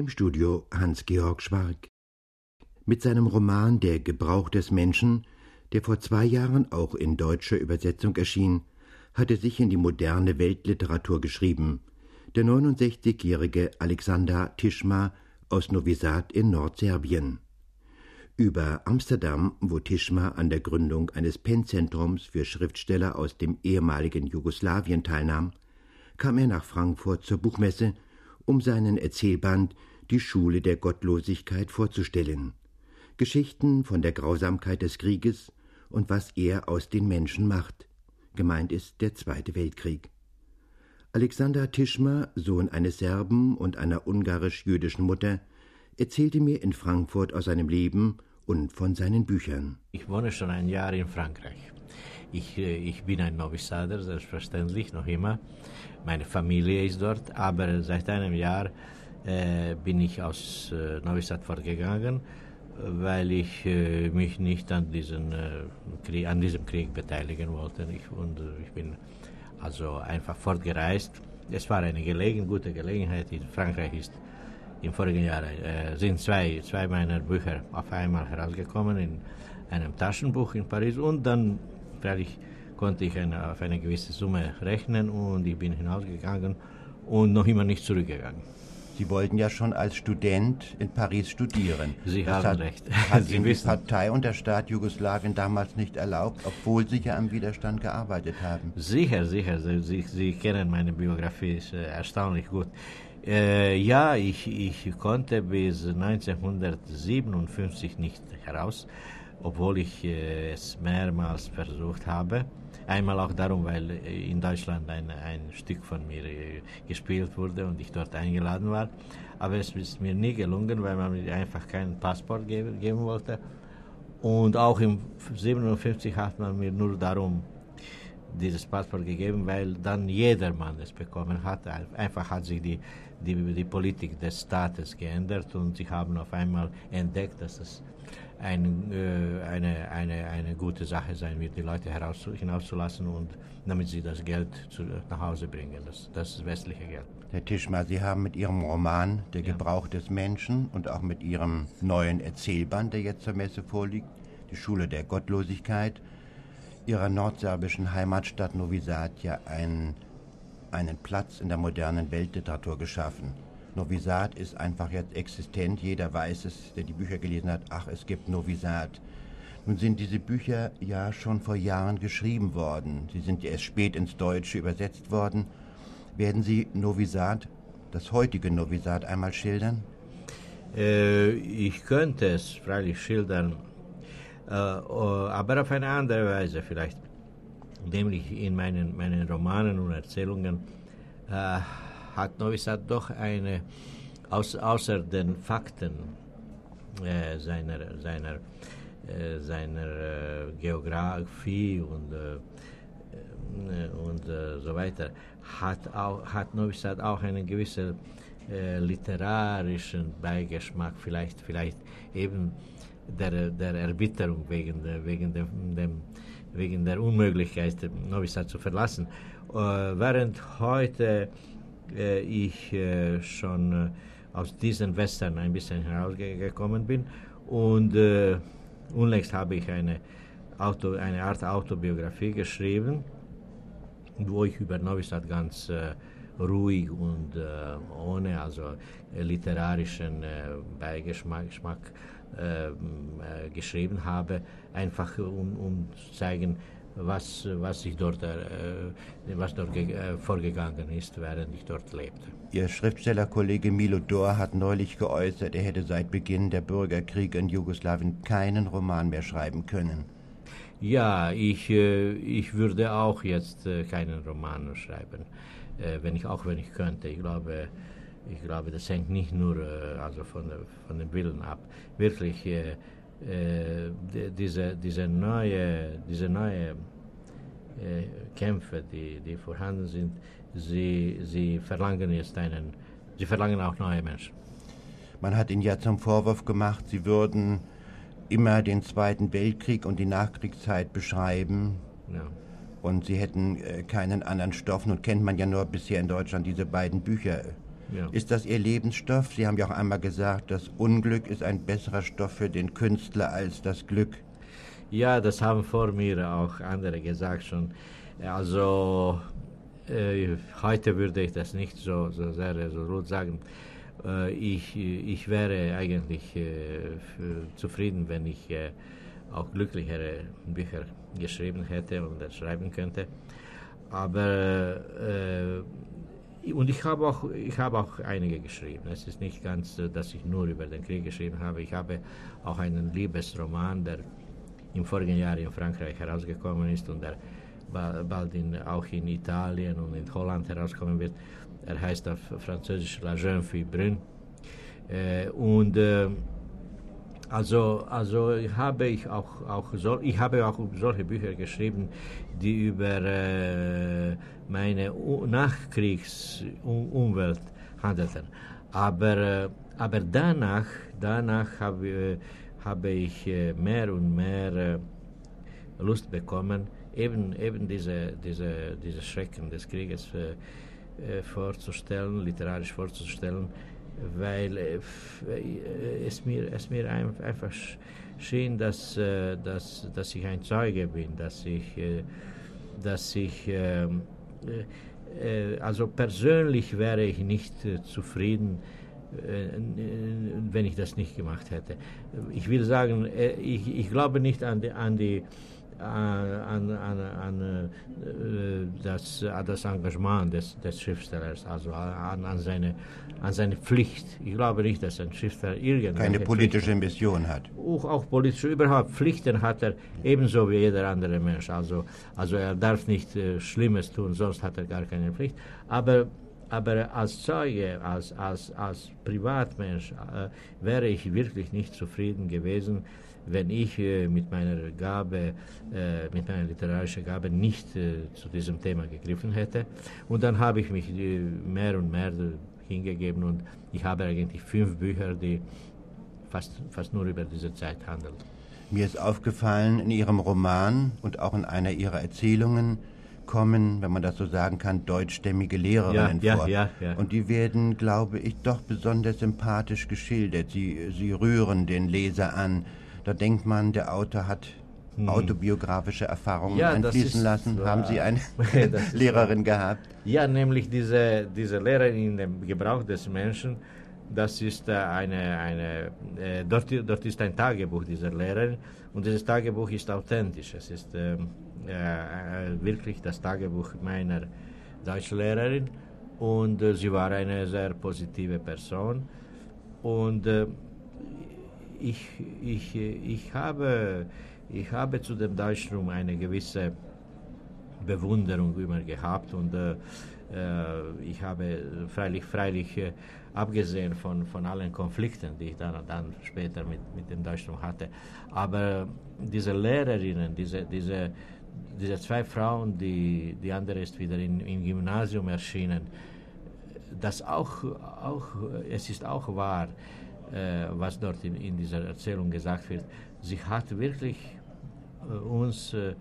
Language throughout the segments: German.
Im Studio Hans-Georg Schwark. Mit seinem Roman Der Gebrauch des Menschen, der vor zwei Jahren auch in deutscher Übersetzung erschien, hat er sich in die moderne Weltliteratur geschrieben. Der 69-jährige Alexander Tischma aus Novi Sad in Nordserbien. Über Amsterdam, wo Tischma an der Gründung eines Pennzentrums für Schriftsteller aus dem ehemaligen Jugoslawien teilnahm, kam er nach Frankfurt zur Buchmesse um seinen Erzählband Die Schule der Gottlosigkeit vorzustellen. Geschichten von der Grausamkeit des Krieges und was er aus den Menschen macht. Gemeint ist der Zweite Weltkrieg. Alexander Tischmer, Sohn eines Serben und einer ungarisch-jüdischen Mutter, erzählte mir in Frankfurt aus seinem Leben und von seinen Büchern. Ich wohne schon ein Jahr in Frankreich. Ich, äh, ich bin ein Novisader, selbstverständlich, noch immer. Meine Familie ist dort, aber seit einem Jahr bin ich aus äh, Novi Sad fortgegangen, weil ich äh, mich nicht an, diesen, äh, Krieg, an diesem Krieg beteiligen wollte. Ich, und äh, ich bin also einfach fortgereist. Es war eine gelegen, gute Gelegenheit. In Frankreich ist im vorigen Jahr äh, sind zwei, zwei meiner Bücher auf einmal herausgekommen in einem Taschenbuch in Paris und dann freilich konnte ich eine, auf eine gewisse Summe rechnen und ich bin hinausgegangen und noch immer nicht zurückgegangen. Sie wollten ja schon als Student in Paris studieren. Sie das haben hat, recht. Hat Sie Ihnen die wissen. Partei und der Staat Jugoslawien damals nicht erlaubt, obwohl Sie ja am Widerstand gearbeitet haben. Sicher, sicher. Sie, Sie, Sie kennen meine Biografie, ist äh, erstaunlich gut. Äh, ja, ich, ich konnte bis 1957 nicht heraus, obwohl ich äh, es mehrmals versucht habe. Einmal auch darum, weil äh, in Deutschland ein, ein Stück von mir äh, gespielt wurde und ich dort eingeladen war. Aber es ist mir nie gelungen, weil man mir einfach keinen Passport geben, geben wollte. Und auch im 57 hat man mir nur darum dieses Passport gegeben, weil dann jedermann es bekommen hat. Einfach hat sich die, die, die Politik des Staates geändert und sie haben auf einmal entdeckt, dass es ein, äh, eine, eine, eine gute Sache sein wird, die Leute heraus, hinauszulassen und damit sie das Geld zu, nach Hause bringen, das, das westliche Geld. Herr Tischmer, Sie haben mit Ihrem Roman Der Ja. Gebrauch des Menschen und auch mit Ihrem neuen Erzählband, der jetzt zur Messe vorliegt, Die Schule der Gottlosigkeit, Ihrer nordserbischen Heimatstadt Novi Sad ja einen, einen Platz in der modernen Weltliteratur geschaffen. Novi Sad ist einfach jetzt existent, jeder weiß es, der die Bücher gelesen hat, ach, es gibt Novi Sad. Nun sind diese Bücher ja schon vor Jahren geschrieben worden. Sie sind erst spät ins Deutsche übersetzt worden. Werden Sie Novi Sad, das heutige Novi Sad, einmal schildern? Äh, ich könnte es freilich schildern, aber auf eine andere Weise vielleicht. Nämlich in meinen, meinen Romanen und Erzählungen äh, hat Novi Sad doch eine, außer den Fakten äh, seiner, seiner, äh, seiner äh, Geografie und, äh, äh, und äh, so weiter, hat, auch, hat Novi Sad auch einen gewissen äh, literarischen Beigeschmack, vielleicht, vielleicht eben der, der Erbitterung wegen, der, wegen, dem, dem, wegen der Unmöglichkeit, Novi Sad zu verlassen. Äh, während heute äh, ich äh, schon äh, aus diesen Western ein bisschen herausgekommen bin und äh, unlängst habe ich eine, Auto, eine Art Autobiografie geschrieben, wo ich über Novi Sad ganz äh, ruhig und ohne also literarischen Beigeschmack Geschmack, geschrieben habe, einfach um, um zu zeigen, was, was, ich dort, äh, was dort ge- äh, vorgegangen ist, während ich dort lebte. Ihr Schriftstellerkollege Milo Dor hat neulich geäußert, er hätte seit Beginn der Bürgerkriege in Jugoslawien keinen Roman mehr schreiben können. Ja, ich, äh, ich würde auch jetzt äh, keinen Roman schreiben, äh, wenn ich, auch wenn ich könnte. Ich glaube, ich glaube, das hängt nicht nur äh, also von, von dem Willen ab. Wirklich, äh, äh, die- diese, diese neue, diese neue äh, Kämpfe, die, die vorhanden sind, sie, sie verlangen jetzt einen, sie verlangen auch neue Menschen. Man hat ihnen ja zum Vorwurf gemacht, sie würden immer den Zweiten Weltkrieg und die Nachkriegszeit beschreiben Ja. und sie hätten keinen anderen Stoff. Nun kennt man ja nur bisher in Deutschland diese beiden Bücher, Ja. Ist das Ihr Lebensstoff? Sie haben ja auch einmal gesagt, das Unglück ist ein besserer Stoff für den Künstler als das Glück. Ja, das haben vor mir auch andere gesagt schon. Also äh, heute würde ich das nicht so, so sehr resoluut sagen. Äh, ich, ich wäre eigentlich äh, zufrieden, wenn ich äh, auch glücklichere Bücher geschrieben hätte und schreiben könnte. Aber äh, und ich habe auch ich habe auch einige geschrieben. Es ist nicht ganz, dass ich nur über den Krieg geschrieben habe. Ich habe auch einen Liebesroman, der im vorigen Jahr in Frankreich herausgekommen ist und der bald in, auch in Italien und in Holland herauskommen wird. Er heißt auf Französisch La Jeune Fille Brune. Äh, und äh, also, also habe ich auch, auch so, ich habe auch solche Bücher geschrieben, die über äh, meine Nachkriegsumwelt handelten. Aber, äh, aber danach, danach habe, habe ich äh, mehr und mehr äh, Lust bekommen, eben, eben diese, diese, diese Schrecken des Krieges vorzustellen, literarisch vorzustellen weil äh, äh, es mir, es mir einfach schien, dass, äh, dass, dass ich ein Zeuge bin, dass ich, dass ich ähm, also persönlich wäre ich nicht zufrieden, wenn ich das nicht gemacht hätte. Ich will sagen, ich, ich glaube nicht an die, an die an, an, an äh, das, das Engagement des, des Schriftstellers, also an, an, seine, an seine Pflicht. Ich glaube nicht, dass ein Schriftsteller irgendeine keine politische Pflicht, Mission hat. Auch, auch politische, überhaupt Pflichten hat er ebenso wie jeder andere Mensch. Also, also er darf nicht äh, Schlimmes tun, sonst hat er gar keine Pflicht. Aber aber als Zeuge, als, als, als Privatmensch äh, wäre ich wirklich nicht zufrieden gewesen, wenn ich äh, mit meiner Gabe, äh, mit meiner literarischen Gabe nicht äh, zu diesem Thema gegriffen hätte. Und dann habe ich mich äh, mehr und mehr hingegeben und ich habe eigentlich fünf Bücher, die fast, fast nur über diese Zeit handeln. Mir ist aufgefallen, in Ihrem Roman und auch in einer Ihrer Erzählungen kommen, wenn man das so sagen kann, deutschstämmige Lehrerinnen ja, vor. Ja, ja, und die werden, glaube ich, doch besonders sympathisch geschildert. Sie, sie rühren den Leser an. Da denkt man, der Autor hat hm. autobiografische Erfahrungen ja, einfließen lassen. Wahr. Haben Sie eine Lehrerin gehabt? Ja, nämlich diese, diese Lehrerin in dem Gebrauch des Menschen. Das ist äh, eine, eine äh, dort, dort ist ein Tagebuch dieser Lehrerin und dieses Tagebuch ist authentisch. Es ist ähm, äh, äh, wirklich das Tagebuch meiner Deutschlehrerin. Und äh, sie war eine sehr positive Person. Und äh, ich, ich, ich, habe, ich habe zu dem Deutschraum eine gewisse Bewunderung immer gehabt. Und äh, äh, ich habe freilich, freilich abgesehen von, von allen Konflikten, die ich dann, dann später mit, mit dem Deutschraum hatte, aber diese Lehrerinnen, diese, diese, diese zwei Frauen, die, die andere ist wieder in, im Gymnasium erschienen, das auch, auch, es ist auch wahr, äh, was dort in, in, dieser Erzählung gesagt wird. Sie hat wirklich äh, uns, äh,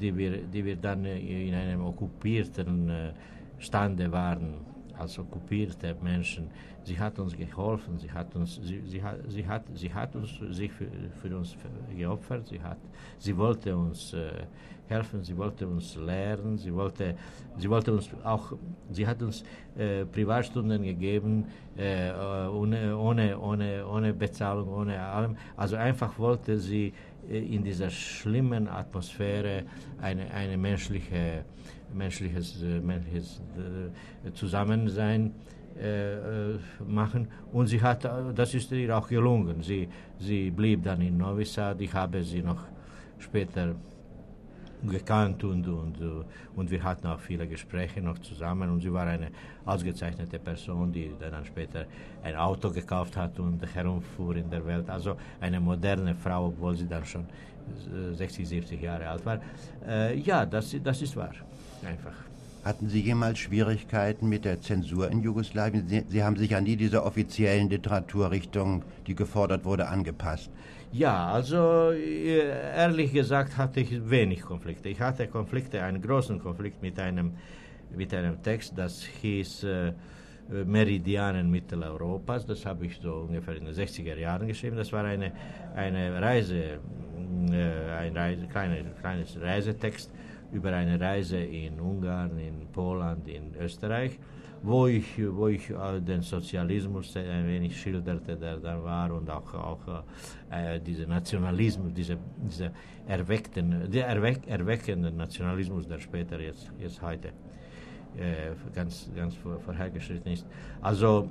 die, wir, die wir dann in einem okkupierten Stande waren, als okkupierte Menschen, sie hat uns geholfen, sie hat uns, sie, sie, hat, sie, hat, sie hat uns sich für, für uns geopfert, sie, hat, sie wollte uns äh, helfen, sie wollte uns lehren, sie wollte, sie wollte uns auch, sie hat uns äh, Privatstunden gegeben, äh, ohne, ohne, ohne, ohne Bezahlung, ohne allem. Also einfach wollte sie äh, in dieser schlimmen Atmosphäre eine, eine menschliche, menschliches, äh, menschliches äh, Zusammensein machen und sie hat, das ist ihr auch gelungen. Sie, sie blieb dann in Novi Sad, ich habe sie noch später gekannt und, und, und wir hatten auch viele Gespräche noch zusammen und sie war eine ausgezeichnete Person, die dann später ein Auto gekauft hat und herumfuhr in der Welt. Also eine moderne Frau, obwohl sie dann schon 60, 70 Jahre alt war. Äh, ja, das, das ist wahr, einfach. Hatten Sie jemals Schwierigkeiten mit der Zensur in Jugoslawien? Sie, Sie haben sich ja nie dieser offiziellen Literaturrichtung, die gefordert wurde, angepasst. Ja, also äh, ehrlich gesagt hatte ich wenig Konflikte. Ich hatte Konflikte, einen großen Konflikt mit einem, mit einem Text, das hieß äh, äh, Meridianen Mitteleuropas. Das habe ich so ungefähr in den 60er Jahren geschrieben. Das war eine, eine Reise, äh, ein Reise, kleine, kleines Reisetext über eine Reise in Ungarn, in Polen, in Österreich, wo ich, wo ich den Sozialismus ein wenig schilderte, der da war und auch, auch äh, diese Nationalismus, diese, diese erweckten, Nationalismus, der später jetzt, jetzt heute äh, ganz, ganz vorhergeschritten ist. Also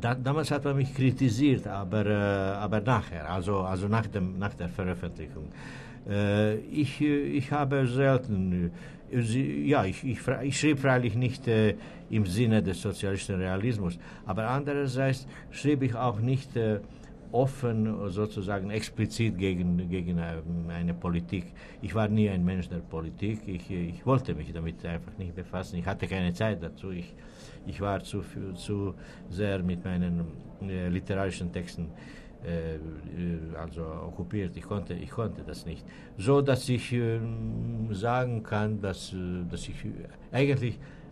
da, damals hat man mich kritisiert, aber, äh, aber nachher, also, also nach, dem, nach der Veröffentlichung. Äh, ich, ich habe selten, äh, ja, ich, ich, ich schrieb freilich nicht äh, im Sinne des sozialistischen Realismus, aber andererseits schrieb ich auch nicht äh, offen, sozusagen explizit gegen, gegen eine Politik. Ich war nie ein Mensch der Politik, ich, ich wollte mich damit einfach nicht befassen, ich hatte keine Zeit dazu, ich, ich war zu, zu sehr mit meinen äh, literarischen Texten äh, also okkupiert. Ich konnte, ich konnte das nicht. So dass ich äh, sagen kann, dass, äh, dass ich eigentlich äh, äh,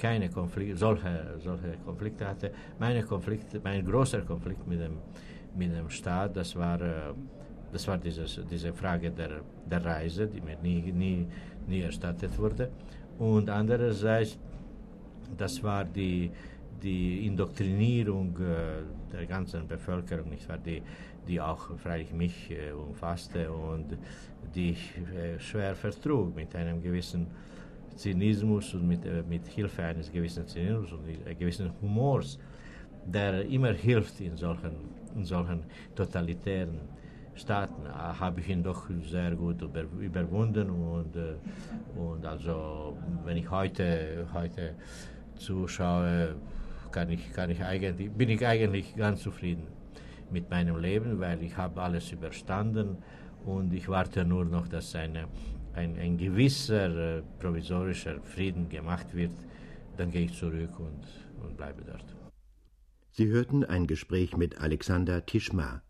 keine Konflikte, solche, solche Konflikte hatte. Meine Konflikte, mein großer Konflikt mit dem, mit dem Staat, das war, äh, das war dieses, diese Frage der, der Reise, die mir nie, nie, nie erstattet wurde. Und andererseits, das war die, die Indoktrinierung der ganzen Bevölkerung, nicht wahr? Die, die auch freilich mich umfasste und die ich schwer vertrug mit einem gewissen Zynismus und mit, äh, mit Hilfe eines gewissen Zynismus und eines gewissen Humors, der immer hilft in solchen, in solchen totalitären Staaten, äh, habe ich ihn doch sehr gut über, überwunden und, äh, und also wenn ich heute, heute zuschaue, kann ich, kann ich eigentlich, bin ich eigentlich ganz zufrieden mit meinem Leben, weil ich habe alles überstanden und ich warte nur noch, dass eine ein, ein gewisser äh, provisorischer Frieden gemacht wird, dann gehe ich zurück und, und bleibe dort. Sie hörten ein Gespräch mit Alexander Tischma.